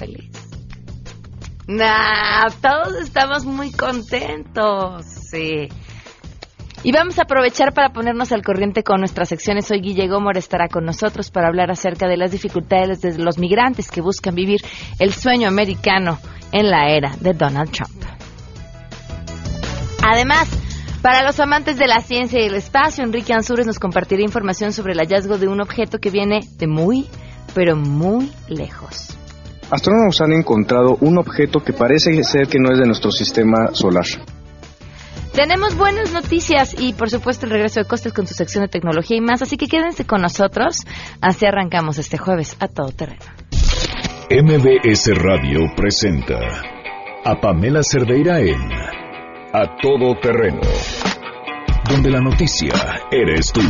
feliz. Nah, todos estamos muy contentos. Sí. Y vamos a aprovechar para ponernos al corriente con nuestras secciones. Hoy Guille Gómez estará con nosotros para hablar acerca de las dificultades de los migrantes que buscan vivir el sueño americano en la era de Donald Trump. Además, para los amantes de la ciencia y el espacio, Enrique Ansures nos compartirá información sobre el hallazgo de un objeto que viene de muy, pero muy lejos. Astrónomos han encontrado un objeto que parece ser que no es de nuestro sistema solar. Tenemos buenas noticias y por supuesto el regreso de Costes con su sección de tecnología y más, así que quédense con nosotros. Así arrancamos este jueves a todo terreno. MBS Radio presenta a Pamela Cerdeira en A Todo Terreno, donde la noticia eres tú.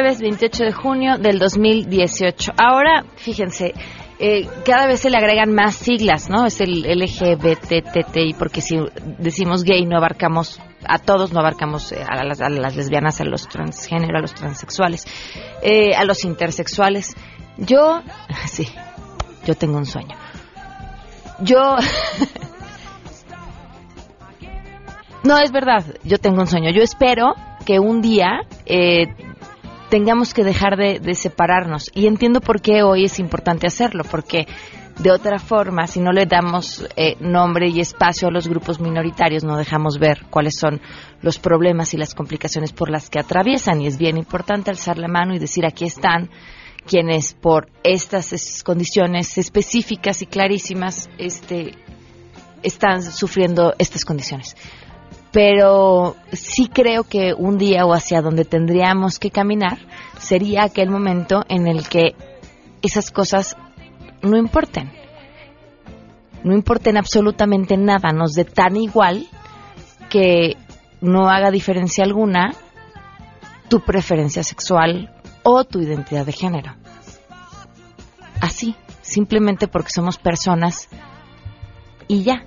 Jueves 28 de junio del 2018. Ahora, fíjense, eh, cada vez se le agregan más siglas, ¿no? Es el LGBTTI, porque si decimos gay no abarcamos a todos, no abarcamos eh, a, las, lesbianas, a los transgénero, a los transexuales, eh, a los intersexuales. Yo, sí, yo tengo un sueño. Yo... no, es verdad, yo tengo un sueño. Yo espero que un día eh, tengamos que dejar de, separarnos. Y entiendo por qué hoy es importante hacerlo, porque de otra forma, si no le damos eh, nombre y espacio a los grupos minoritarios, no dejamos ver cuáles son los problemas y las complicaciones por las que atraviesan. Y es bien importante alzar la mano y decir aquí están quienes por estas condiciones específicas y clarísimas este, están sufriendo estas condiciones pero sí creo que un día o hacia donde tendríamos que caminar sería aquel momento en el que esas cosas no importen. No importen absolutamente nada, nos dé tan igual que no haga diferencia alguna tu preferencia sexual o tu identidad de género. Así, simplemente porque somos personas y ya.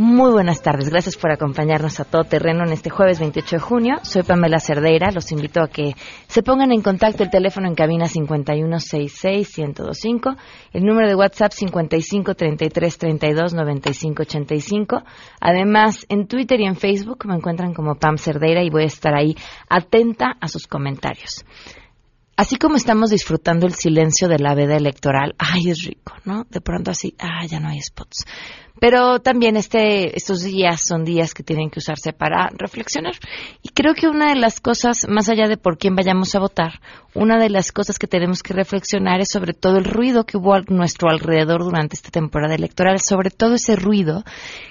Muy buenas tardes, gracias por acompañarnos a todo terreno en este jueves 28 de junio. Soy Pamela Cerdeira, los invito a que se pongan en contacto el teléfono en cabina 5166-1025, el número de WhatsApp 5533329585. Además, en Twitter y en Facebook me encuentran como Pam Cerdeira y voy a estar ahí atenta a sus comentarios. Así como estamos disfrutando el silencio de la veda electoral, ay, es rico, ¿no? De pronto así, ah, ya no hay spots. Pero también este, estos días son días que tienen que usarse para reflexionar. Y creo que una de las cosas, más allá de por quién vayamos a votar, una de las cosas que tenemos que reflexionar es sobre todo el ruido que hubo a nuestro alrededor durante esta temporada electoral, sobre todo ese ruido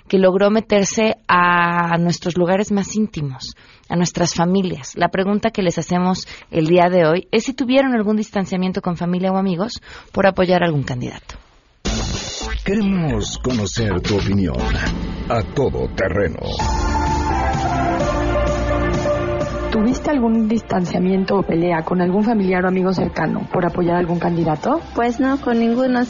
que logró meterse a nuestros lugares más íntimos, a nuestras familias. La pregunta que les hacemos el día de hoy es si tuvieron algún distanciamiento con familia o amigos por apoyar a algún candidato. Queremos conocer tu opinión a todo terreno. ¿Tuviste algún distanciamiento o pelea con algún familiar o amigo cercano por apoyar a algún candidato? Pues no, con ninguno.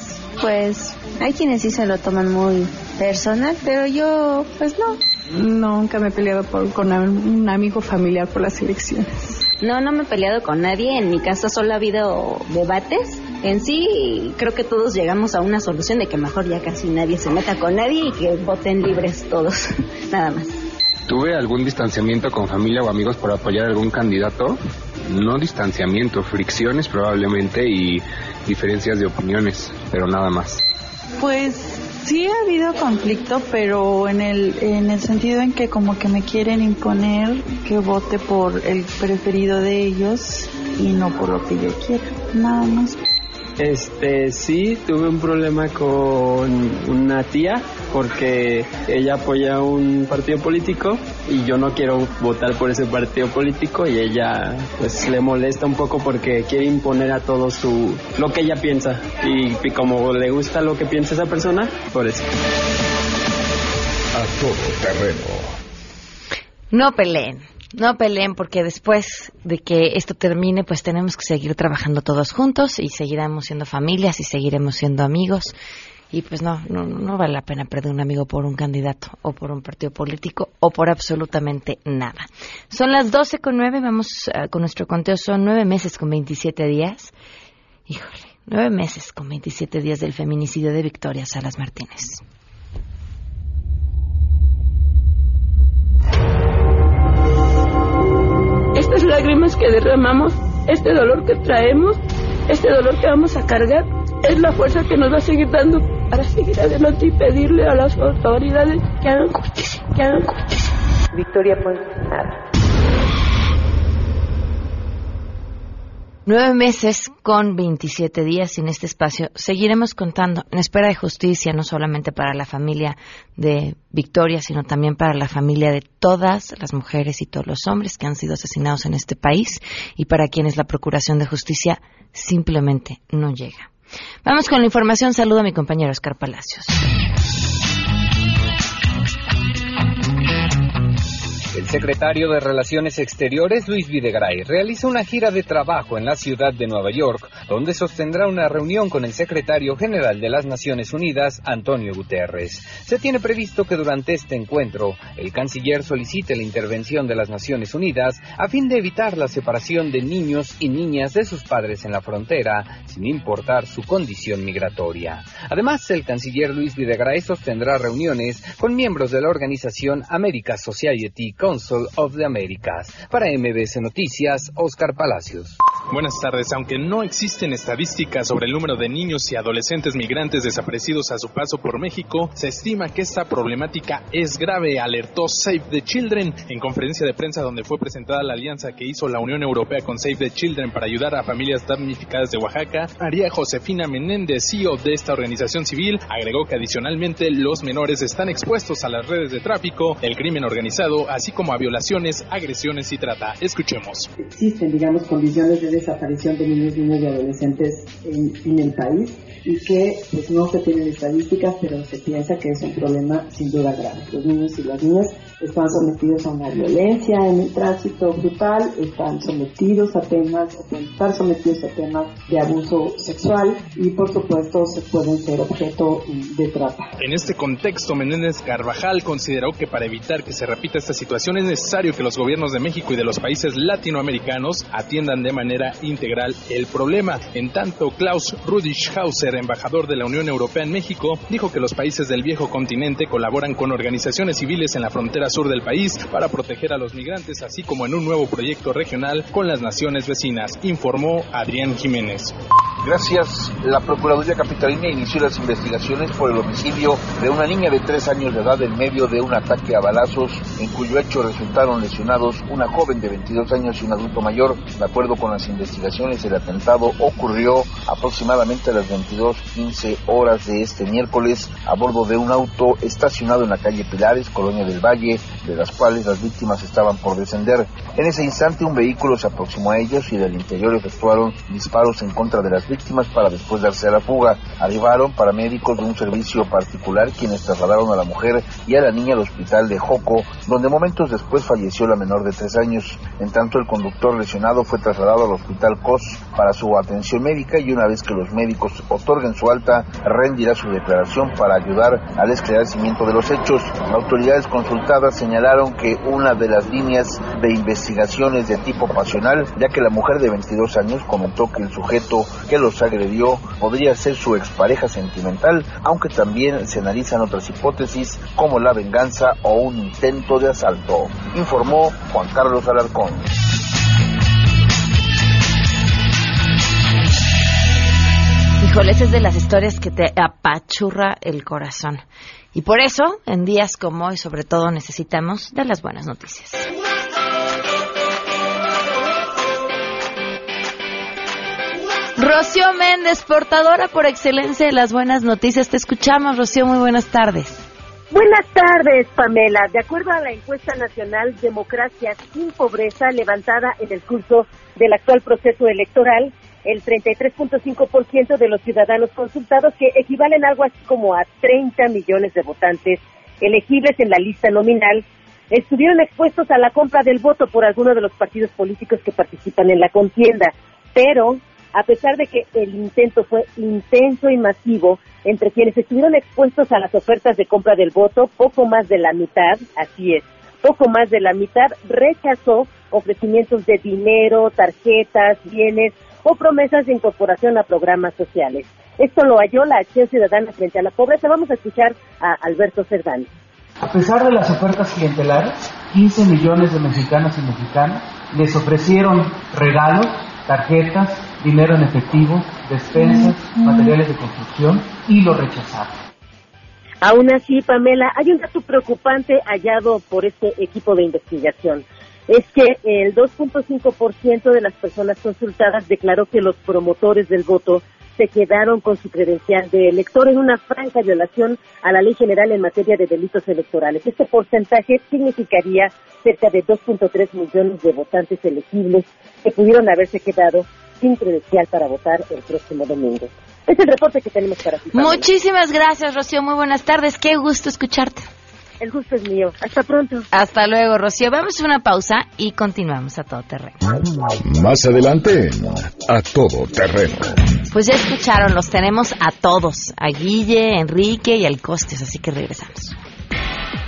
Pues hay quienes sí se lo toman muy personal, pero yo, pues no. Nunca me he peleado con un amigo familiar por las elecciones. No, no me he peleado con nadie. En mi casa solo ha habido debates en sí creo que todos llegamos a una solución de que mejor ya casi nadie se meta con nadie y que voten libres todos, nada más. ¿Tuve algún distanciamiento con familia o amigos por apoyar a algún candidato? No distanciamiento, fricciones probablemente y diferencias de opiniones, pero nada más. Pues sí ha habido conflicto, pero en el, en el sentido en que como que me quieren imponer que vote por el preferido de ellos y no por lo que yo quiero, nada más. Este, sí, tuve un problema con una tía porque ella apoya un partido político y yo no quiero votar por ese partido político y ella pues le molesta un poco porque quiere imponer a todos su lo que ella piensa y, y como le gusta lo que piensa esa persona, por eso. A todo terreno. No peleen, no peleen porque después de que esto termine, pues tenemos que seguir trabajando todos juntos y seguiremos siendo familias y seguiremos siendo amigos. Y pues no, no, no vale la pena perder un amigo por un candidato o por un partido político o por absolutamente nada. Son las 12 con 9, vamos ah, con nuestro conteo, son nueve meses con 27 días. Híjole, nueve meses con 27 días del feminicidio de Victoria Salas Martínez. Estas lágrimas que derramamos, este dolor que traemos, este dolor que vamos a cargar, es la fuerza que nos va a seguir dando para seguir adelante y pedirle a las autoridades que hagan justicia, que hagan justicia. Victoria Ponce, Nueve meses con 27 días en este espacio. Seguiremos contando en espera de justicia, no solamente para la familia de Victoria, sino también para la familia de todas las mujeres y todos los hombres que han sido asesinados en este país y para quienes la Procuración de Justicia simplemente no llega. Vamos con la información. Saludo a mi compañero Oscar Palacios. El secretario de Relaciones Exteriores, Luis Videgaray, realiza una gira de trabajo en la ciudad de Nueva York, donde sostendrá una reunión con el secretario general de las Naciones Unidas, Antonio Guterres. Se tiene previsto que durante este encuentro, el canciller solicite la intervención de las Naciones Unidas a fin de evitar la separación de niños y niñas de sus padres en la frontera, sin importar su condición migratoria. Además, el canciller Luis Videgaray sostendrá reuniones con miembros de la organización America Society Council of the Americas. Para MBS Noticias, Oscar Palacios. Buenas tardes. Aunque no existen estadísticas sobre el número de niños y adolescentes migrantes desaparecidos a su paso por México, se estima que esta problemática es grave, alertó Save the Children en conferencia de prensa donde fue presentada la alianza que hizo la Unión Europea con Save the Children para ayudar a familias damnificadas de Oaxaca. María Josefina Menéndez, CEO de esta organización civil, agregó que adicionalmente los menores están expuestos a las redes de tráfico, el crimen organizado, así como a violaciones, agresiones y trata. Escuchemos. Existen, digamos, condiciones de desaparición de niños, niñas y adolescentes en, en, el país y que pues no se tienen estadísticas, pero se piensa que es un problema sin duda grave. Los niños y las niñas están sometidos a una violencia en el tránsito brutal, están sometidos a temas, estar sometidos a temas de abuso sexual y por supuesto se pueden ser objeto de trata. En este contexto, Menéndez Carvajal consideró que para evitar que se repita esta situación es necesario que los gobiernos de México y de los países latinoamericanos atiendan de manera integral el problema. En tanto, Klaus Rudischhauser, embajador de la Unión Europea en México, dijo que los países del viejo continente colaboran con organizaciones civiles en la frontera sur del país para proteger a los migrantes, así como en un nuevo proyecto regional con las naciones vecinas, informó Adrián Jiménez. Gracias. La Procuraduría Capitalina inició las investigaciones por el homicidio de una niña de tres años de edad en medio de un ataque a balazos, en cuyo hecho resultaron lesionados una joven de 22 años y un adulto mayor. De acuerdo con las investigaciones, el atentado ocurrió aproximadamente a las 22.15 horas de este miércoles a bordo de un auto estacionado en la calle Pilares, Colonia del Valle, de las cuales las víctimas estaban por descender. En ese instante un vehículo se aproximó a ellos y del interior efectuaron disparos en contra de las víctimas para después darse a la fuga. Arribaron paramédicos de un servicio particular quienes trasladaron a la mujer y a la niña al hospital de Joco, donde momentos después falleció la menor de tres años. En tanto, el conductor lesionado fue trasladado al hospital COS para su atención médica y una vez que los médicos otorguen su alta, rendirá su declaración para ayudar al esclarecimiento de los hechos. Autoridades consultadas señalaron que una de las líneas de investigación es de tipo pasional, ya que la mujer de 22 años comentó que el sujeto que los agredió podría ser su expareja sentimental, aunque también se analizan otras hipótesis como la venganza o un intento de asalto, informó Juan Carlos Alarcón. Híjole, esa es de las historias que te apachurra el corazón. Y por eso, en días como hoy, sobre todo, necesitamos de las buenas noticias. Rocío Méndez, portadora por excelencia de las buenas noticias. Te escuchamos, Rocío. Muy buenas tardes. Buenas tardes, Pamela. De acuerdo a la encuesta nacional Democracia sin Pobreza levantada en el curso del actual proceso electoral, el 33.5% de los ciudadanos consultados, que equivalen algo así como a 30 millones de votantes elegibles en la lista nominal, estuvieron expuestos a la compra del voto por alguno de los partidos políticos que participan en la contienda. Pero, a pesar de que el intento fue intenso y masivo, entre quienes estuvieron expuestos a las ofertas de compra del voto, poco más de la mitad, así es, poco más de la mitad rechazó ofrecimientos de dinero, tarjetas, bienes o promesas de incorporación a programas sociales. Esto lo halló la Acción Ciudadana frente a la pobreza. Vamos a escuchar a Alberto Cerdán. A pesar de las ofertas clientelares, 15 millones de mexicanos y mexicanas les ofrecieron regalos, tarjetas, dinero en efectivo, despensas, materiales de construcción y lo rechazaron. Aún así, Pamela, hay un dato preocupante hallado por este equipo de investigación. Es que el 2.5% de las personas consultadas declaró que los promotores del voto se quedaron con su credencial de elector en una franca violación a la ley general en materia de delitos electorales. Este porcentaje significaría cerca de 2.3 millones de votantes elegibles que pudieron haberse quedado sin credencial para votar el próximo domingo. Es el reporte que tenemos para ti. Muchísimas gracias, Rocío. Muy buenas tardes. Qué gusto escucharte. El gusto es mío. Hasta pronto. Hasta luego, Rocío. Vamos a una pausa y continuamos a todo terreno. Más adelante, a todo terreno. Pues ya escucharon, los tenemos a todos, a Guille, Enrique y al Costes, así que regresamos.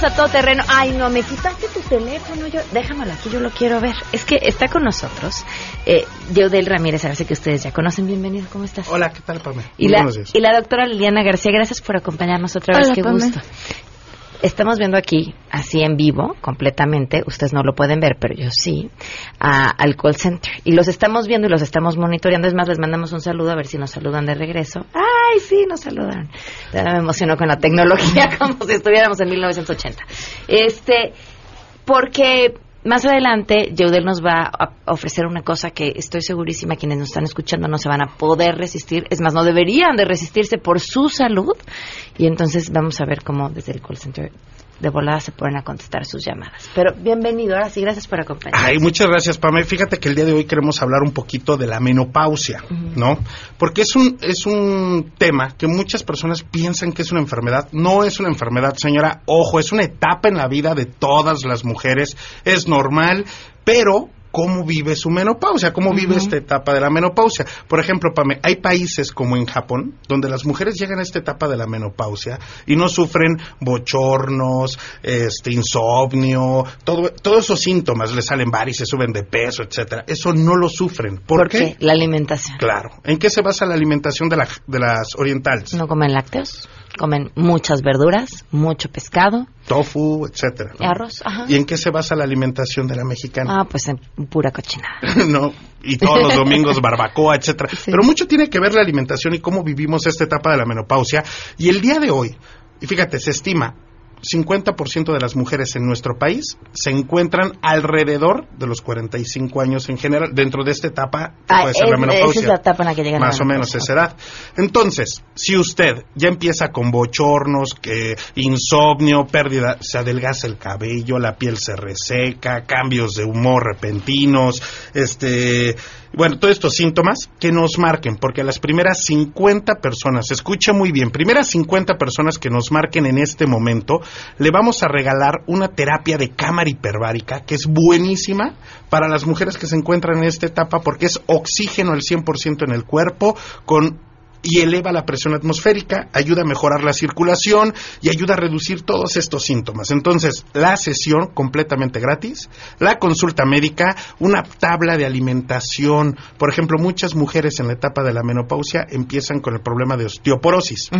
Continuamos a todo terreno. Ay, no, me quitaste tu teléfono. Yo, déjamelo aquí, yo lo quiero ver. Es que está con nosotros eh, Yeudel Ramírez, a que ustedes ya conocen. Bienvenido, ¿cómo estás? Hola, ¿qué tal, Pamela? Y, la, y la doctora Liliana García, gracias por acompañarnos otra vez. Hola, Qué Pame. gusto. Estamos viendo aquí, así en vivo, completamente, ustedes no lo pueden ver, pero yo sí, a- al call center. Y los estamos viendo y los estamos monitoreando. Es más, les mandamos un saludo a ver si nos saludan de regreso. ¡Ay, sí, nos saludaron! Ya me emocionó con la tecnología, como si estuviéramos en 1980. Este, porque más adelante Yeudel nos va a ofrecer una cosa que estoy segurísima quienes nos están escuchando no se van a poder resistir, es más, no deberían de resistirse por su salud. Y entonces vamos a ver cómo desde el call center de volada se ponen a contestar sus llamadas. Pero bienvenido, ahora sí, gracias por acompañarnos. Ay, muchas gracias, Pamela. Fíjate que el día de hoy queremos hablar un poquito de la menopausia, ¿no? Porque es un, es un tema que muchas personas piensan que es una enfermedad. No es una enfermedad, señora. Ojo, es una etapa en la vida de todas las mujeres. Es normal, pero cómo vive su menopausia, cómo vive esta etapa de la menopausia. Por ejemplo, Pame, hay países como en Japón donde las mujeres llegan a esta etapa de la menopausia y no sufren bochornos, este insomnio, todo, todos esos síntomas, les salen varices, suben de peso, etcétera. Eso no lo sufren. ¿Por, ¿Por qué? qué? La alimentación. Claro. ¿En qué se basa la alimentación de, la- de las orientales? No comen lácteos, comen muchas verduras, mucho pescado, Tofu, etcétera. ¿no? arroz, ajá. ¿Y en qué se basa la alimentación de la mexicana? Ah, pues en pura cochinada. no, y todos los domingos barbacoa, etcétera. Pero mucho tiene que ver la alimentación y cómo vivimos esta etapa de la menopausia. Y el día de hoy, y fíjate, se estima 50% de las mujeres en nuestro país se encuentran alrededor de los 45 años en general, dentro de esta etapa que Ah, puede ser es- la menopausia. esa es la etapa en la que llega la Más o menos esa edad. Entonces, si usted ya empieza con bochornos, que insomnio, pérdida, se adelgaza el cabello, la piel se reseca, cambios de humor repentinos, este, bueno, todos estos síntomas que nos marquen, porque las primeras 50 personas, escucha muy bien, primeras 50 personas que nos marquen en este momento, le vamos a regalar una terapia de cámara hiperbárica que es buenísima para las mujeres que se encuentran en esta etapa porque es oxígeno al 100% en el cuerpo con y eleva la presión atmosférica, ayuda a mejorar la circulación y ayuda a reducir todos estos síntomas. Entonces, la sesión completamente gratis, la consulta médica, una tabla de alimentación. Por ejemplo, muchas mujeres en la etapa de la menopausia empiezan con el problema de osteoporosis.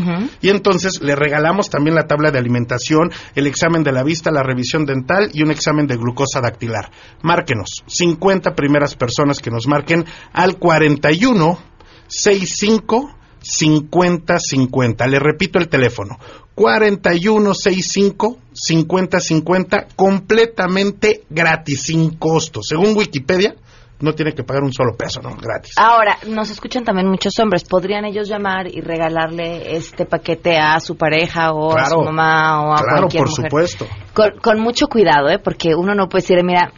Y entonces le regalamos también la tabla de alimentación, el examen de la vista, la revisión dental y un examen de glucosa dactilar. Márquenos, 50 primeras personas que nos marquen al 41 65 5050. Le repito el teléfono. 4165 5050 completamente gratis, sin costo. Según Wikipedia, no tiene que pagar un solo peso, no, gratis. Ahora, nos escuchan también muchos hombres. ¿Podrían ellos llamar y regalarle este paquete a su pareja o a su mamá o a claro, cualquier por mujer? supuesto. Con, con mucho cuidado, ¿eh? Porque uno no puede decir, mira,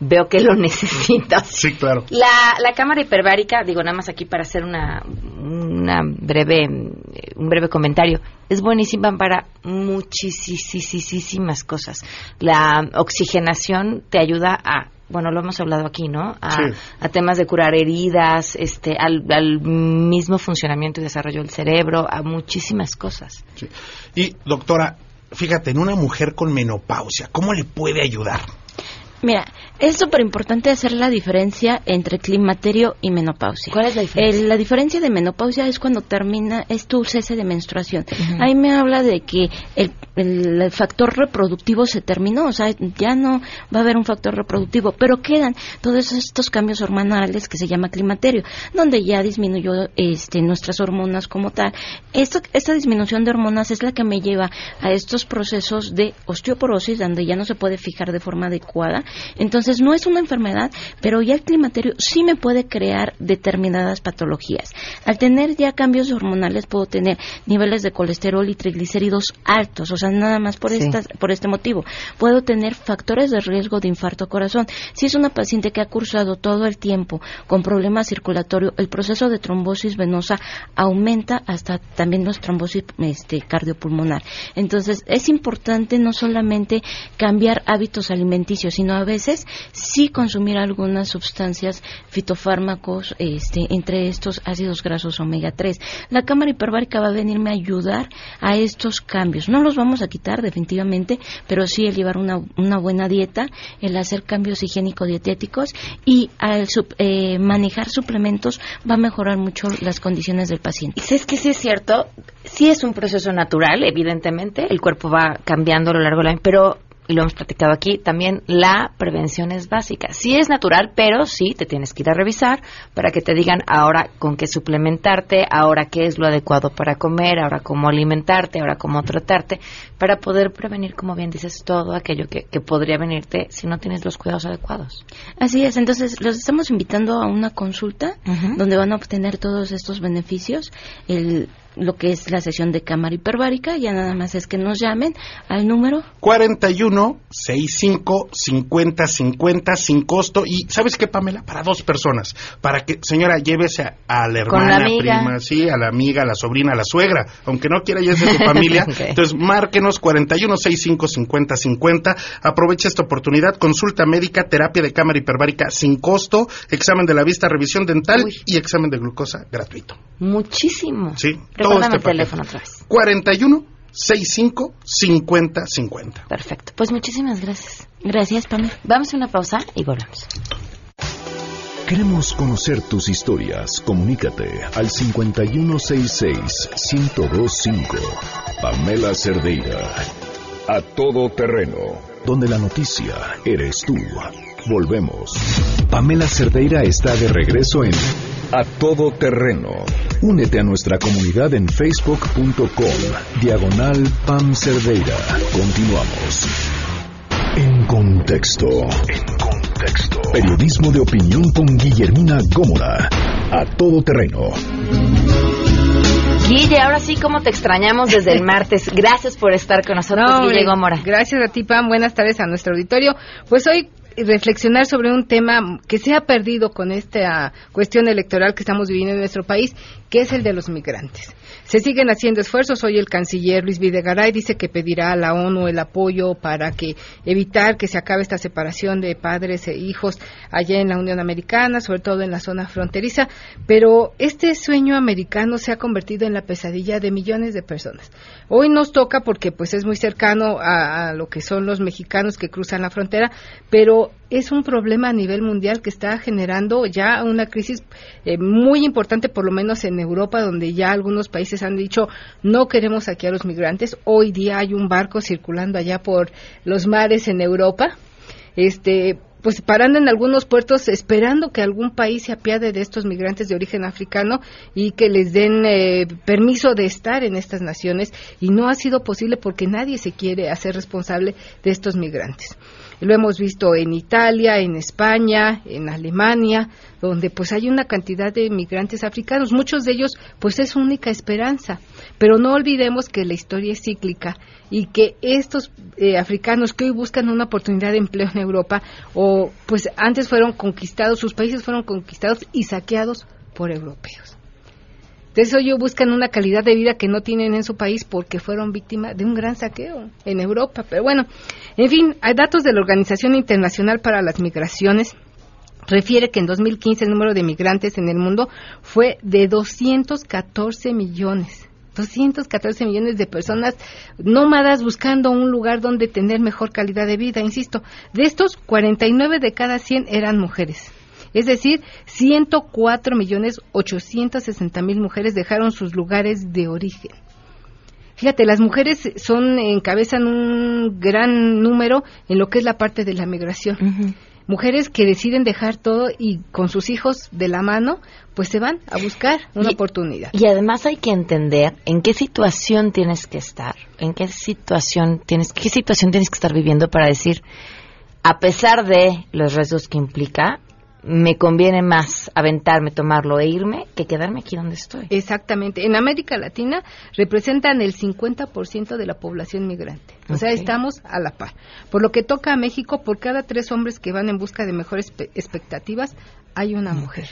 veo que lo necesitas. Sí, claro. La, la cámara hiperbárica, digo nada más aquí para hacer una, una breve, un breve comentario, es buenísima para muchísimas cosas. La oxigenación te ayuda a, bueno, lo hemos hablado aquí, ¿no? A, Sí. a temas de curar heridas, este, al, al mismo funcionamiento y desarrollo del cerebro, a muchísimas cosas. Sí. Y, doctora, fíjate, en una mujer con menopausia, ¿cómo le puede ayudar? Mira, es súper importante hacer la diferencia entre climaterio y menopausia. ¿Cuál es la diferencia? El- la diferencia de menopausia es cuando termina, es tu cese de menstruación. Ahí me habla de que el, el- el factor reproductivo se terminó, o sea, ya no va a haber un factor reproductivo, pero quedan todos estos cambios hormonales que se llama climaterio, donde ya disminuyó este, nuestras hormonas como tal. Esto, esta disminución de hormonas es la que me lleva a estos procesos de osteoporosis, donde ya no se puede fijar de forma adecuada. Entonces, no es una enfermedad, pero ya el climaterio sí me puede crear determinadas patologías. Al tener ya cambios hormonales, puedo tener niveles de colesterol y triglicéridos altos, o sea, nada más por, Sí. estas, por este motivo. Puedo tener factores de riesgo de infarto corazón. Si es una paciente que ha cursado todo el tiempo con problemas circulatorios, el proceso de trombosis venosa aumenta hasta también los trombosis este, cardiopulmonar. Entonces, es importante no solamente cambiar hábitos alimenticios, sino a veces sí consumir algunas sustancias fitofármacos, este, entre estos ácidos grasos omega 3. La cámara hiperbárica va a venirme a ayudar a estos cambios. No los vamos a quitar definitivamente, pero sí el llevar una, una buena dieta, el hacer cambios higiénico-dietéticos y al sup- eh, manejar suplementos va a mejorar mucho las condiciones del paciente. Y sabes que sí es cierto, sí es un proceso natural, evidentemente, el cuerpo va cambiando a lo largo del año, pero, y lo hemos platicado aquí, también la prevención es básica. Sí es natural, pero sí te tienes que ir a revisar para que te digan ahora con qué suplementarte, ahora qué es lo adecuado para comer, ahora cómo alimentarte, ahora cómo tratarte, para poder prevenir, como bien dices, todo aquello que, que podría venirte si no tienes los cuidados adecuados. Así es, entonces los estamos invitando a una consulta donde van a obtener todos estos beneficios, el, lo que es la sesión de cámara hiperbárica, ya nada más es que nos llamen al número 41 65 50 50 sin costo y ¿sabes qué Pamela? Para dos personas, para que señora llévese a, a la la hermana, amiga. prima, sí, a la amiga, a la sobrina, a la suegra, aunque no quiera ya es de su familia, Ok. entonces márquenos 41 65 50 50, aprovecha esta oportunidad, consulta médica, terapia de cámara hiperbárica sin costo, examen de la vista, revisión dental y examen de glucosa gratuito. Muchísimo. Sí, todo este el teléfono otra vez. 41 65 50 50. Perfecto. Pues muchísimas gracias. Gracias, Pamela. Vamos a una pausa y volvemos. Queremos conocer tus historias. Comunícate al 5166-1025. Pamela Cerdeira. A todo terreno. Donde la noticia eres tú. Volvemos. Pamela Cerdeira está de regreso en A todo terreno. Únete a nuestra comunidad en facebook.com. Diagonal Pam Cerdeira. Continuamos. En contexto. En contexto. Periodismo de opinión con Guillermina Gómora. A todo terreno. Guille, ahora sí, como te extrañamos desde el martes. Gracias por estar con nosotros, No, Guille Gómora. Gracias a ti, Pam. Buenas tardes a nuestro auditorio. Pues hoy reflexionar sobre un tema que se ha perdido con esta cuestión electoral que estamos viviendo en nuestro país, que es el de los migrantes. Se siguen haciendo esfuerzos. Hoy el canciller Luis Videgaray dice que pedirá a la ONU el apoyo para que evitar que se acabe esta separación de padres e hijos allá en la Unión Americana, sobre todo en la zona fronteriza. Pero este sueño americano se ha convertido en la pesadilla de millones de personas. Hoy nos toca porque pues es muy cercano a, a lo que son los mexicanos que cruzan la frontera, pero es un problema a nivel mundial que está generando ya una crisis eh, muy importante, por lo menos en Europa, donde ya algunos países han dicho no queremos aquí a los migrantes. Hoy día hay un barco circulando allá por los mares en Europa. Este, pues parando en algunos puertos esperando que algún país se apiade de estos migrantes de origen africano y que les den eh, permiso de estar en estas naciones y no ha sido posible porque nadie se quiere hacer responsable de estos migrantes. Lo hemos visto en Italia, en España, en Alemania, donde pues hay una cantidad de migrantes africanos. Muchos de ellos pues es su única esperanza. Pero no olvidemos que la historia es cíclica y que estos eh, africanos que hoy buscan una oportunidad de empleo en Europa o pues antes fueron conquistados, sus países fueron conquistados y saqueados por europeos. Eso ellos buscan una calidad de vida que no tienen en su país porque fueron víctimas de un gran saqueo en Europa. Pero bueno, en fin, hay datos de la Organización Internacional para las Migraciones refiere que en 2015 el número de migrantes en el mundo fue de 214 millones. 214 millones de personas nómadas buscando un lugar donde tener mejor calidad de vida, insisto. De estos, 49 de cada 100 eran mujeres. Es decir, 104 millones 860 mil mujeres dejaron sus lugares de origen. Fíjate, las mujeres son encabezan un gran número en lo que es la parte de la migración. Mujeres que deciden dejar todo y con sus hijos de la mano, pues se van a buscar una oportunidad. Y además hay que entender en qué situación tienes que estar, en qué situación tienes, qué situación tienes que estar viviendo para decir, a pesar de los riesgos que implica, me conviene más aventarme, tomarlo e irme que quedarme aquí donde estoy. Exactamente. En América Latina representan el 50% de la población migrante. O sea, estamos a la par. Por lo que toca a México, por cada tres hombres que van en busca de mejores expectativas, hay una mujer.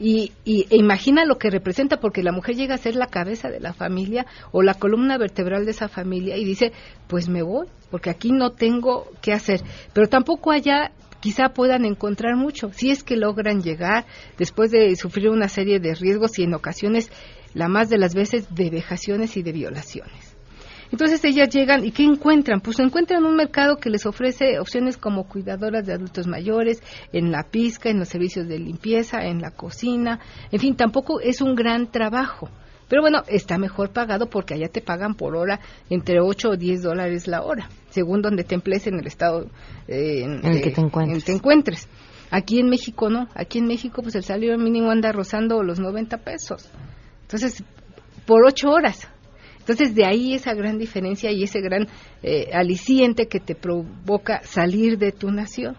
Y, y e imagina lo que representa, porque la mujer llega a ser la cabeza de la familia o la columna vertebral de esa familia y dice, pues me voy, porque aquí no tengo qué hacer. Pero tampoco haya quizá puedan encontrar mucho, si es que logran llegar después de sufrir una serie de riesgos y en ocasiones, la más de las veces, de vejaciones y de violaciones. Entonces ellas llegan y ¿qué encuentran? Pues encuentran un mercado que les ofrece opciones como cuidadoras de adultos mayores, en la pizca, en los servicios de limpieza, en la cocina, en fin, tampoco es un gran trabajo. Pero bueno, está mejor pagado porque allá te pagan por hora entre 8 o 10 dólares la hora, según donde te emplees en el estado eh, en, el que te encuentres. te encuentres. Aquí en México no, aquí en México pues el salario mínimo anda rozando los 90 pesos. Entonces, por 8 horas. Entonces, de ahí esa gran diferencia y ese gran eh, aliciente que te provoca salir de tu nación.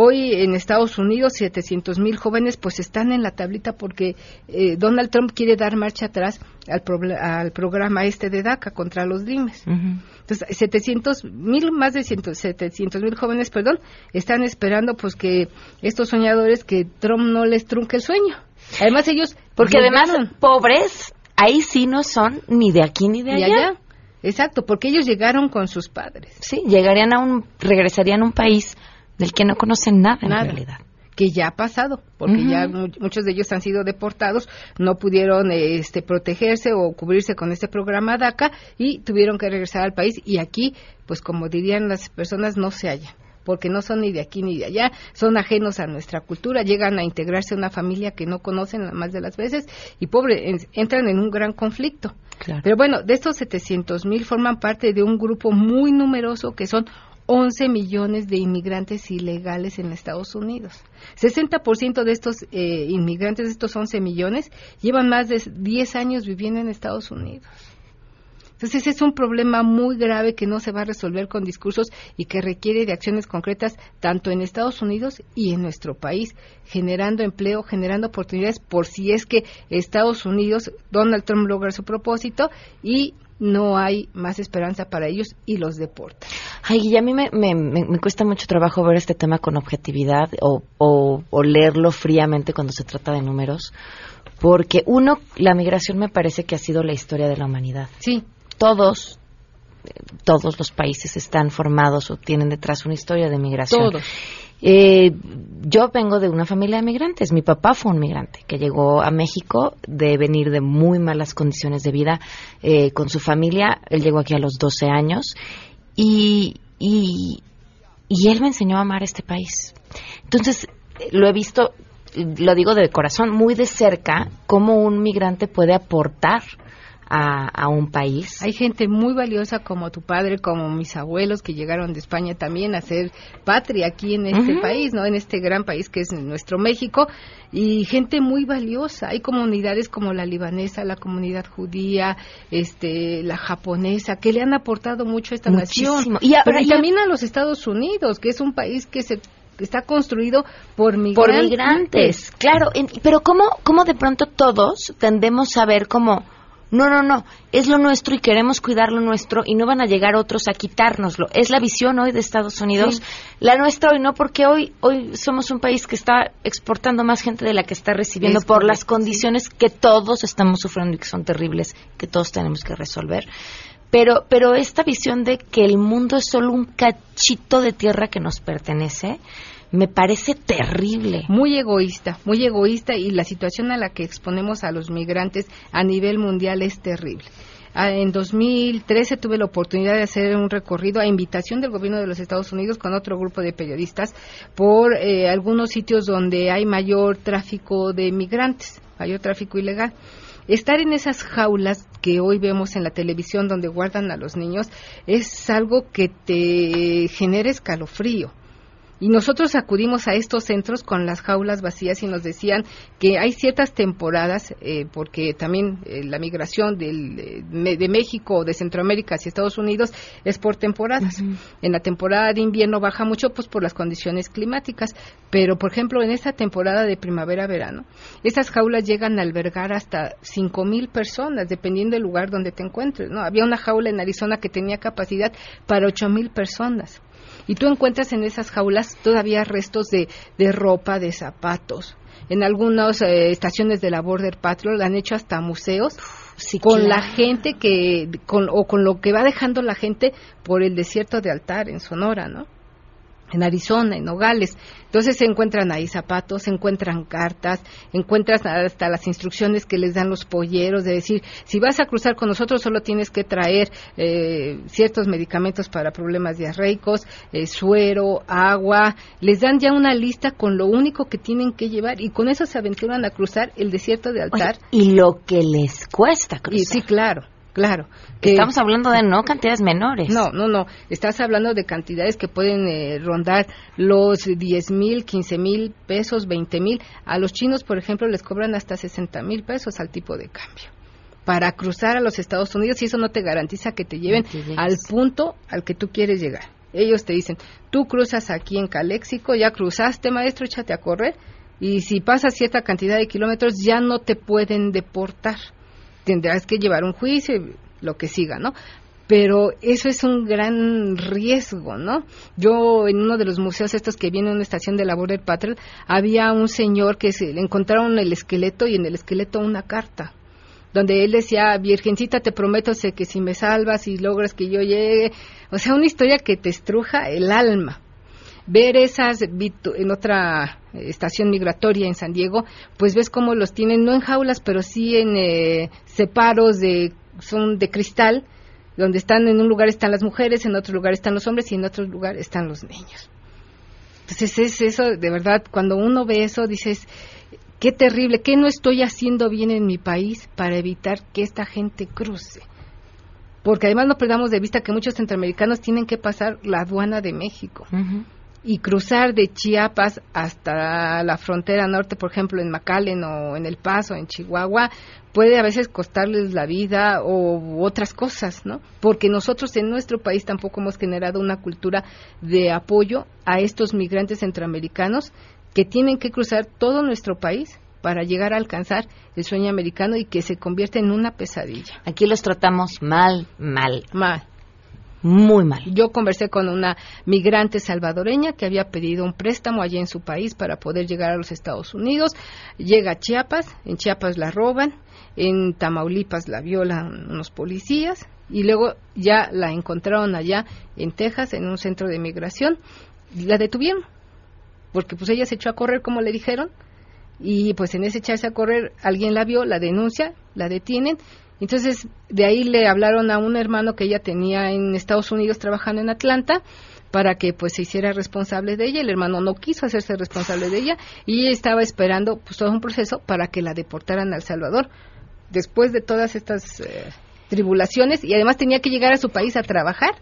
Hoy en Estados Unidos 700 mil jóvenes pues están en la tablita porque eh, Donald Trump quiere dar marcha atrás al, al, programa este de DACA contra los DIMES. Entonces 700 mil, más de 700 mil jóvenes, perdón, están esperando pues que estos soñadores que Trump no les trunque el sueño. Además ellos... Porque además pobres, ahí sí no son ni de aquí ni de allá. Exacto, porque ellos llegaron con sus padres. Sí, llegarían a un, regresarían a un país del que no conocen nada, en realidad. Que ya ha pasado, porque ya muchos de ellos han sido deportados, no pudieron este, protegerse o cubrirse con este programa DACA y tuvieron que regresar al país y aquí, pues como dirían las personas, no se hallan porque no son ni de aquí ni de allá, son ajenos a nuestra cultura, llegan a integrarse a una familia que no conocen la más de las veces y pobre, entran en un gran conflicto. Pero bueno, de estos 700 mil forman parte de un grupo muy numeroso que son 11 millones de inmigrantes ilegales en Estados Unidos. 60% de estos eh, inmigrantes, de estos 11 millones, llevan más de 10 años viviendo en Estados Unidos. Entonces es un problema muy grave que no se va a resolver con discursos y que requiere de acciones concretas tanto en Estados Unidos y en nuestro país, generando empleo, generando oportunidades por si es que Estados Unidos, Donald Trump logra su propósito y no hay más esperanza para ellos y los deporta. Ay, y a mí me, me, me, cuesta mucho trabajo ver este tema con objetividad o, o, o leerlo fríamente cuando se trata de números, porque uno, la migración me parece que ha sido la historia de la humanidad. Sí. Todos, todos los países están formados o tienen detrás una historia de migración. Todos. Eh, yo vengo de una familia de migrantes. Mi papá fue un migrante que llegó a México de venir de muy malas condiciones de vida eh, con su familia. Él llegó aquí a los 12 años y, y, y él me enseñó a amar este país. Entonces, lo he visto, lo digo de corazón, muy de cerca, cómo un migrante puede aportar a, un país. Hay gente muy valiosa como tu padre, como mis abuelos que llegaron de España también a ser patria aquí en este país, ¿no? En este gran país que es nuestro México y gente muy valiosa. Hay comunidades como la libanesa, la comunidad judía, este, la japonesa que le han aportado mucho a esta nación. Y, Pero también a los Estados Unidos, que es un país que se está construido por migrantes. Por migrantes, claro. pero ¿cómo, cómo de pronto todos tendemos a ver como no, no, no, es lo nuestro y queremos cuidar lo nuestro y no van a llegar otros a quitárnoslo. Es la visión hoy de Estados Unidos, la nuestra hoy no, porque hoy hoy somos un país que está exportando más gente de la que está recibiendo por las condiciones que todos estamos sufriendo y que son terribles, que todos tenemos que resolver. Pero, pero esta visión de que el mundo es solo un cachito de tierra que nos pertenece, me parece terrible. Muy egoísta, muy egoísta y la situación a la que exponemos a los migrantes a nivel mundial es terrible. Ah, en 2013 tuve la oportunidad de hacer un recorrido a invitación del gobierno de los Estados Unidos con otro grupo de periodistas por eh, algunos sitios donde hay mayor tráfico de migrantes, mayor tráfico ilegal. Estar en esas jaulas que hoy vemos en la televisión donde guardan a los niños es algo que te genera escalofrío y nosotros acudimos a estos centros con las jaulas vacías y nos decían que hay ciertas temporadas, eh, porque también eh, la migración del, eh, de México o de Centroamérica hacia Estados Unidos es por temporadas. En la temporada de invierno baja mucho pues por las condiciones climáticas, pero por ejemplo en esta temporada de primavera-verano, estas jaulas llegan a albergar hasta cinco mil personas, dependiendo del lugar donde te encuentres. ¿no? Había una jaula en Arizona que tenía capacidad para ocho mil personas y tú encuentras en esas jaulas todavía restos de, de ropa, de zapatos. En algunas eh, estaciones de la Border Patrol han hecho hasta museos con la gente que, con, o con lo que va dejando la gente por el desierto de Altar en Sonora, ¿no? En Arizona, en Nogales. Entonces se encuentran ahí zapatos, se encuentran cartas, encuentras hasta las instrucciones que les dan los polleros de decir, si vas a cruzar con nosotros solo tienes que traer eh, ciertos medicamentos para problemas diarreicos, eh, suero, agua. Les dan ya una lista con lo único que tienen que llevar y con eso se aventuran a cruzar el desierto de Altar. y lo que les cuesta cruzar. sí, claro. Claro. Que Estamos hablando de no cantidades menores. No, no, no. Estás hablando de cantidades que pueden eh, rondar los 10 mil, 15 mil pesos, 20 mil. A los chinos, por ejemplo, les cobran hasta 60 mil pesos al tipo de cambio para cruzar a los Estados Unidos y eso no te garantiza que te lleven al punto al que tú quieres llegar. Ellos te dicen, tú cruzas aquí en Caléxico, ya cruzaste, maestro, échate a correr y si pasas cierta cantidad de kilómetros ya no te pueden deportar tendrás que llevar un juicio y lo que siga, ¿no? Pero eso es un gran riesgo, ¿no? Yo en uno de los museos estos que viene en una estación de la Border Patrol, había un señor que se le encontraron el esqueleto y en el esqueleto una carta donde él decía, Virgencita, te prometo sé que si me salvas y logras que yo llegue, o sea, una historia que te estruja el alma ver esas en otra estación migratoria en San Diego, pues ves cómo los tienen no en jaulas, pero sí en eh, separos de son de cristal, donde están en un lugar están las mujeres, en otro lugar están los hombres y en otro lugar están los niños. Entonces es eso, de verdad, cuando uno ve eso dices, qué terrible, qué no estoy haciendo bien en mi país para evitar que esta gente cruce. Porque además no perdamos de vista que muchos centroamericanos tienen que pasar la aduana de México y cruzar de Chiapas hasta la frontera norte, por ejemplo, en McAllen o en El Paso, en Chihuahua, puede a veces costarles la vida o otras cosas, ¿no? Porque nosotros en nuestro país tampoco hemos generado una cultura de apoyo a estos migrantes centroamericanos que tienen que cruzar todo nuestro país para llegar a alcanzar el sueño americano y que se convierte en una pesadilla. Aquí los tratamos mal, mal. Mal. Muy mal. Yo conversé con una migrante salvadoreña que había pedido un préstamo allí en su país para poder llegar a los Estados Unidos. Llega a Chiapas, en Chiapas la roban, en Tamaulipas la violan unos policías y luego ya la encontraron allá en Texas en un centro de migración. La detuvieron porque pues ella se echó a correr como le dijeron y pues en ese echarse a correr alguien la vio, la denuncia, la detienen entonces, de ahí le hablaron a un hermano que ella tenía en Estados Unidos trabajando en Atlanta para que pues se hiciera responsable de ella. El hermano no quiso hacerse responsable de ella y ella estaba esperando pues todo un proceso para que la deportaran a El Salvador. Después de todas estas eh, tribulaciones y además tenía que llegar a su país a trabajar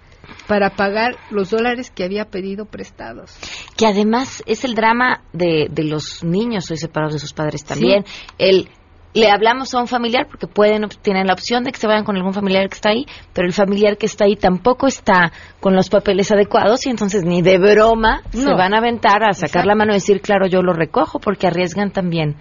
para pagar los dólares que había pedido prestados. Que además es el drama de, de los niños hoy separados de sus padres también. El le hablamos a un familiar porque pueden tienen la opción de que se vayan con algún familiar que está ahí, pero el familiar que está ahí tampoco está con los papeles adecuados y entonces ni de broma se van a aventar a sacar la mano y decir, claro, yo lo recojo porque arriesgan también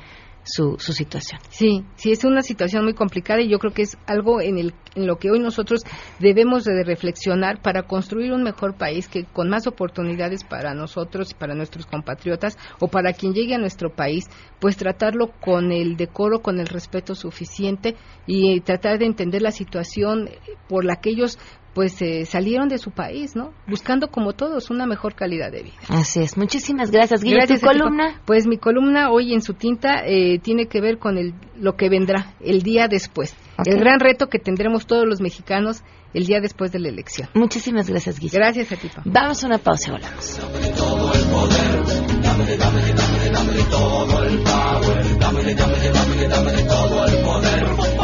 su, su situación. Sí, sí, es una situación muy complicada y yo creo que es algo en, el, en lo que hoy nosotros debemos de reflexionar para construir un mejor país que con más oportunidades para nosotros y para nuestros compatriotas o para quien llegue a nuestro país, pues tratarlo con el decoro, con el respeto suficiente y tratar de entender la situación por la que ellos pues eh, salieron de su país, ¿no? Buscando como todos una mejor calidad de vida. Así es. Muchísimas gracias, Guillermo. ¿Tu columna? Pues mi columna hoy en su tinta eh, tiene que ver con el, lo que vendrá el día después. El gran reto que tendremos todos los mexicanos el día después de la elección. Muchísimas gracias, Guillermo. Gracias a ti, Vamos a una pausa y volvemos. Todo el poder, dame, dame, dame, dame todo el power, dame, dame, dame, dame todo el poder,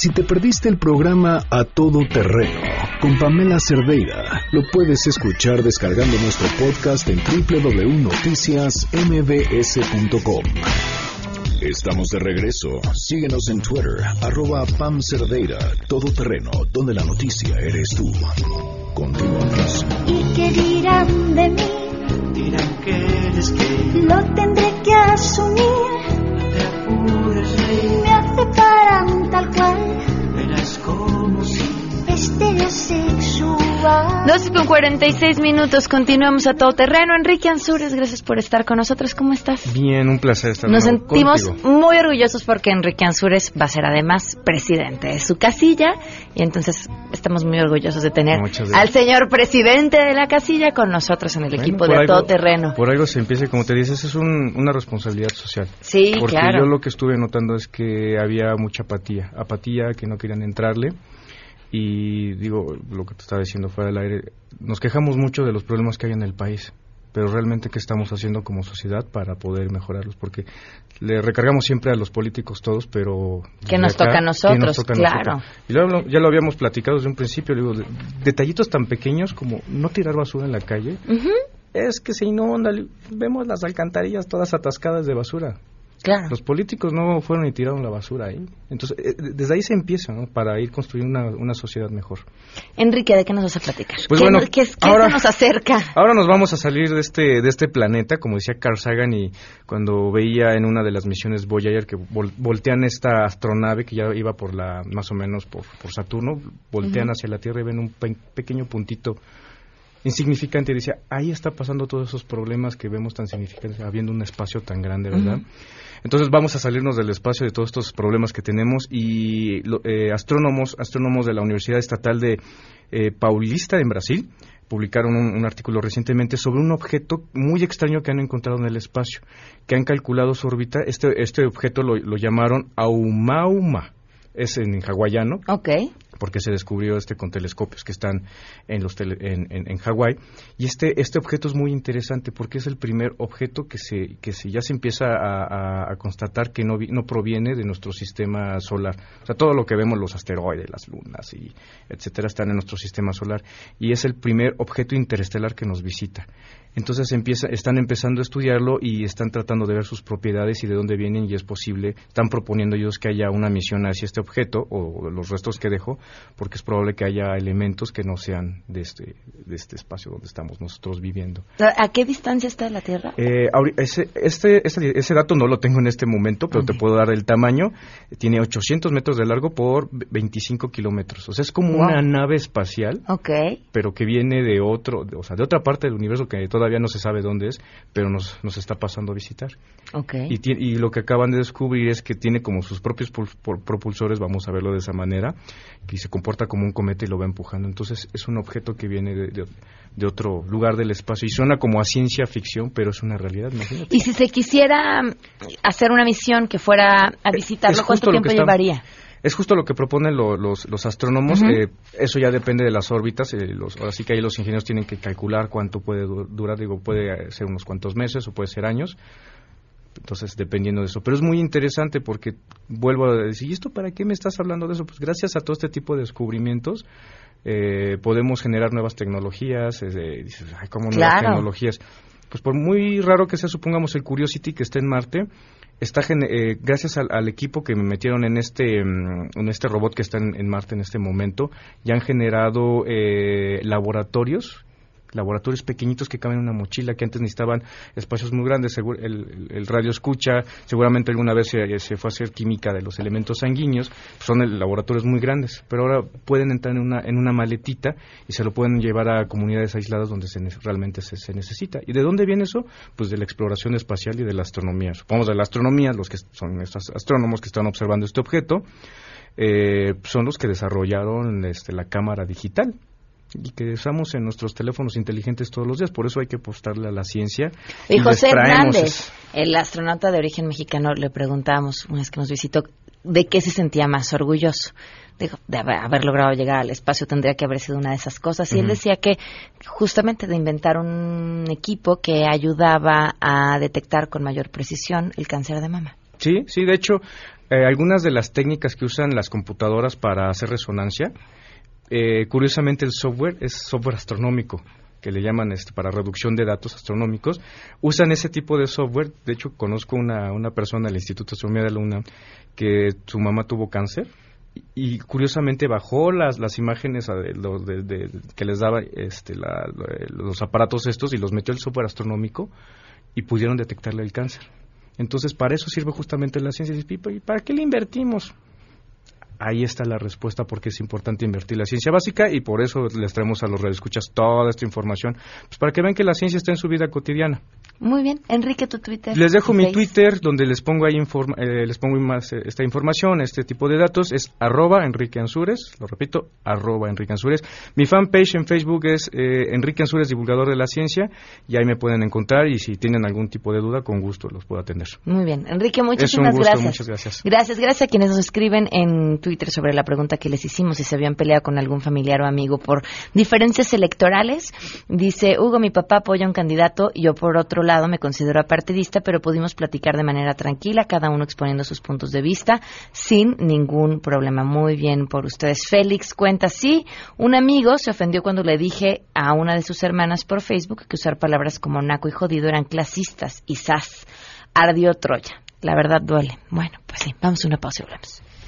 Si te perdiste el programa A Todo Terreno con Pamela Cerdeira, lo puedes escuchar descargando nuestro podcast en www.noticiasmbs.com. Estamos de regreso. Síguenos en Twitter, arroba Pam Cerdeira, Todo Terreno, donde la noticia eres tú. Continuamos. ¿Y qué dirán de mí? Dirán que eres gay. Lo tendré que asumir. Te apures, rey. Me aceptarán tal cual. Como si Este sexual. 12 con 46 minutos, continuamos a todo terreno. Enrique Ansures, gracias por estar con nosotros. ¿Cómo estás? Bien, un placer estar Nos sentimos contigo. muy orgullosos porque Enrique Ansures va a ser además presidente de su casilla y entonces estamos muy orgullosos de tener al señor presidente de la casilla con nosotros en el Bueno, equipo de algo- todo terreno. Por algo se empieza, como te dices, es un- una responsabilidad social. Sí, Porque claro. yo lo que estuve notando es que había mucha apatía, apatía que no querían entrarle. Y digo, lo que te estaba diciendo fuera del aire, nos quejamos mucho de los problemas que hay en el país, pero realmente qué estamos haciendo como sociedad para poder mejorarlos, porque le recargamos siempre a los políticos todos, pero Que nos toca a ¿qué nosotros, nos toca a claro. nosotros? Y luego ya lo habíamos platicado desde un principio, digo, de- detallitos tan pequeños como no tirar basura en la calle, es que se inunda, vemos las alcantarillas todas atascadas de basura. Claro. Los políticos no fueron y tiraron la basura ahí. Entonces, eh, desde ahí se empieza, ¿no? Para ir construyendo una, una sociedad mejor. Enrique, ¿de qué nos vas a platicar? Pues ¿Qué, bueno, qué- qué ahora- nos acerca? Ahora nos vamos a salir de este, de este planeta, como decía Carl Sagan, y cuando veía en una de las misiones Voyager que vol- voltean esta astronave que ya iba por la, más o menos por, por Saturno, voltean Ujú. hacia la Tierra y ven un pe- pequeño puntito insignificante y decía, ahí está pasando todos esos problemas que vemos tan significantes, habiendo un espacio tan grande, ¿verdad? Entonces vamos a salirnos del espacio de todos estos problemas que tenemos y eh, astrónomos, astrónomos de la Universidad Estatal de eh, Paulista en Brasil publicaron un, artículo recientemente sobre un objeto muy extraño que han encontrado en el espacio, que han calculado su órbita. Este, este objeto lo, lo llamaron Aumauma, es en hawaiano Ok. Porque se descubrió este con telescopios que están en los tele- en, en, en Hawái. Y este este objeto es muy interesante porque es el primer objeto que se que se ya se empieza a, a- a constatar que no no proviene de nuestro sistema solar. O sea todo lo que vemos los asteroides las lunas y etcétera están en nuestro sistema solar. Y es el primer objeto interestelar que nos visita entonces empieza, están empezando a estudiarlo y están tratando de ver sus propiedades y de dónde vienen y es posible, están proponiendo ellos que haya una misión hacia este objeto o los restos que dejó porque es probable que haya elementos que no sean de este, de este espacio donde estamos nosotros viviendo. ¿A qué distancia está de la Tierra? Eh, ese, este, este- ese dato no lo tengo en este momento, pero te puedo dar el tamaño. Tiene 800 metros de largo por 25 kilómetros. O sea, es como Wow. una nave espacial, Ok. pero que viene de otro, de- o sea, de otra parte del universo que todavía no se sabe dónde es, pero nos, nos está pasando a visitar. Ok. Y, tie- y lo que acaban de descubrir es que tiene como sus propios pul- por- propulsores, vamos a verlo de esa manera, que se comporta como un cometa y lo va empujando. Entonces es un objeto que viene de, de- de otro lugar del espacio y suena como a ciencia ficción, pero es una realidad, imagínate. Y si se quisiera mm, hacer una misión que fuera a visitarlo, es ¿cuánto tiempo llevaría? Es justo lo que proponen lo- los, los astrónomos. Eh, eso ya depende de las órbitas. eh, los, ahora sí que ahí los ingenieros tienen que calcular cuánto puede du- durar. Digo, puede ser unos cuantos meses o puede ser años. Entonces, dependiendo de eso. Pero es muy interesante porque vuelvo a decir, ¿y esto para qué me estás hablando de eso? Pues gracias a todo este tipo de descubrimientos eh, podemos generar nuevas tecnologías. eh, dices, ay, ¿cómo nuevas Claro. tecnologías? Pues por muy raro que sea, supongamos el Curiosity que está en Marte, está eh, gracias al, al equipo que me metieron en este mm, en este robot que está en, en Marte en este momento, ya han generado eh, laboratorios laboratorios pequeñitos que caben en una mochila que antes necesitaban espacios muy grandes el, el radio escucha seguramente alguna vez se, fue a hacer química de los elementos sanguíneos son el- laboratorios muy grandes pero ahora pueden entrar en una en una maletita y se lo pueden llevar a comunidades aisladas donde se realmente se, se necesita. Y de dónde viene eso pues de la exploración espacial y de la astronomía. Supongamos de la astronomía los que son estos astrónomos que están observando este objeto eh, son los que desarrollaron este, la cámara digital y que usamos en nuestros teléfonos inteligentes todos los días. Por eso hay que apostarle a la ciencia. Y José Hernández, el astronauta de origen mexicano, le preguntábamos una vez que nos visitó de qué se sentía más orgulloso. Dijo, de haber, haber logrado llegar al espacio tendría que haber sido una de esas cosas. Y él decía que justamente de inventar un equipo que ayudaba a detectar con mayor precisión el cáncer de mama. Sí, sí, de hecho, eh, algunas de las técnicas que usan las computadoras para hacer resonancia, eh, curiosamente el software es software astronómico que le llaman este, para reducción de datos astronómicos, usan ese tipo de software. De hecho, conozco una, una persona del Instituto de Astronomía de la UNAM que su mamá tuvo cáncer y, curiosamente bajó las, las imágenes a de- de- que les daba este, la- lo- los aparatos estos y los metió el software astronómico y pudieron detectarle el cáncer. Entonces, para eso sirve justamente la ciencia. ¿y para qué le invertimos? Ahí está la respuesta porque es importante invertir la ciencia básica y por eso les traemos a los radioescuchas toda esta información, pues para que vean que la ciencia está en su vida cotidiana. Muy bien. Enrique, tu Twitter. Les dejo mi. Twitter donde les pongo ahí informa- eh, les pongo más eh, esta información, este tipo de datos es arroba Enrique Ansures, lo repito, arroba Enrique Ansures. Mi fanpage en Facebook es eh, Enrique Ansures, divulgador de la ciencia, y ahí me pueden encontrar y si tienen algún tipo de duda, con gusto los puedo atender. Muy bien. Enrique, Es un muchísimas gusto, gracias. muchas gracias. Gracias, gracias a quienes nos escriben en Twitter sobre la pregunta que les hicimos, si se habían peleado con algún familiar o amigo por diferencias electorales. Dice, Hugo, mi papá apoya a un candidato, yo por otro lado me considero apartidista, pero pudimos platicar de manera tranquila, cada uno exponiendo sus puntos de vista, sin ningún problema. Muy bien por ustedes. Félix cuenta, sí, un amigo se ofendió cuando le dije a una de sus hermanas por Facebook que usar palabras como naco y jodido eran clasistas y sas. Ardió Troya. La verdad duele. Bueno, pues sí, vamos a una pausa y volvemos.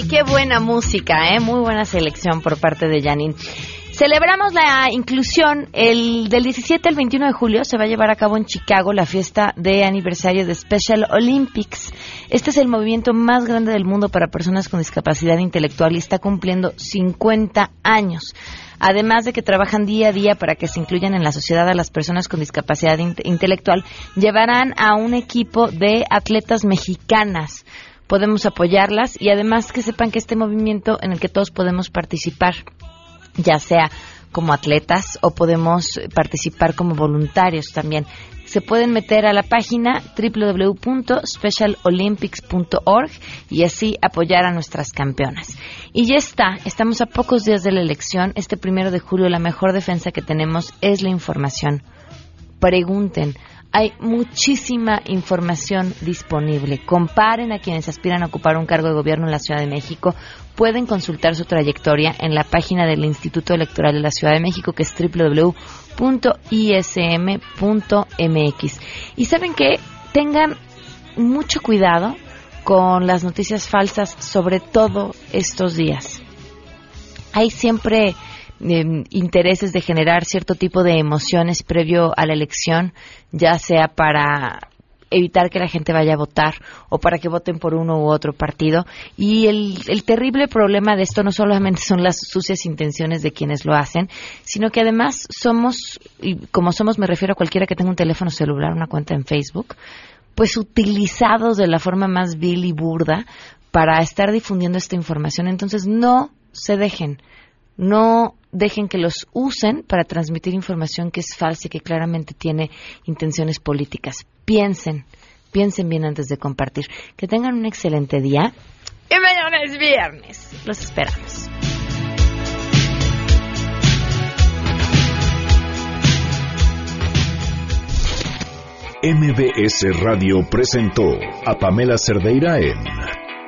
Ay, qué buena música, ¿eh? Muy buena selección por parte de Janine. Celebramos la inclusión. El del 17 al 21 de julio se va a llevar a cabo en Chicago la fiesta de aniversario de Special Olympics. Este es el movimiento más grande del mundo para personas con discapacidad intelectual y está cumpliendo 50 años. Además de que trabajan día a día para que se incluyan en la sociedad a las personas con discapacidad intelectual, llevarán a un equipo de atletas mexicanas podemos apoyarlas y además que sepan que este movimiento en el que todos podemos participar ya sea como atletas o podemos participar como voluntarios también. Se pueden meter a la página www.specialolympics.org y así apoyar a nuestras campeonas. Y ya está, estamos a pocos días de la elección. Este primero de julio la mejor defensa que tenemos es la información. Pregunten, hay muchísima información disponible. Comparen a quienes aspiran a ocupar un cargo de gobierno en la Ciudad de México. Pueden consultar su trayectoria en la página del Instituto Electoral de la Ciudad de México, que es www.ism.mx. Y saben que tengan mucho cuidado con las noticias falsas, sobre todo estos días. Hay siempre intereses de generar cierto tipo de emociones previo a la elección, ya sea para evitar que la gente vaya a votar o para que voten por uno u otro partido. Y el, el, terrible problema de esto no solamente son las sucias intenciones de quienes lo hacen, sino que además somos, y como somos me refiero a cualquiera que tenga un teléfono celular, una cuenta en Facebook, pues utilizados de la forma más vil y burda para estar difundiendo esta información. Entonces no se dejen, no dejen que los usen para transmitir información que es falsa y que claramente tiene intenciones políticas. Piensen, piensen bien antes de compartir. Que tengan un excelente día. Y mañana es viernes. Los esperamos. MBS Radio presentó a Pamela Cerdeira en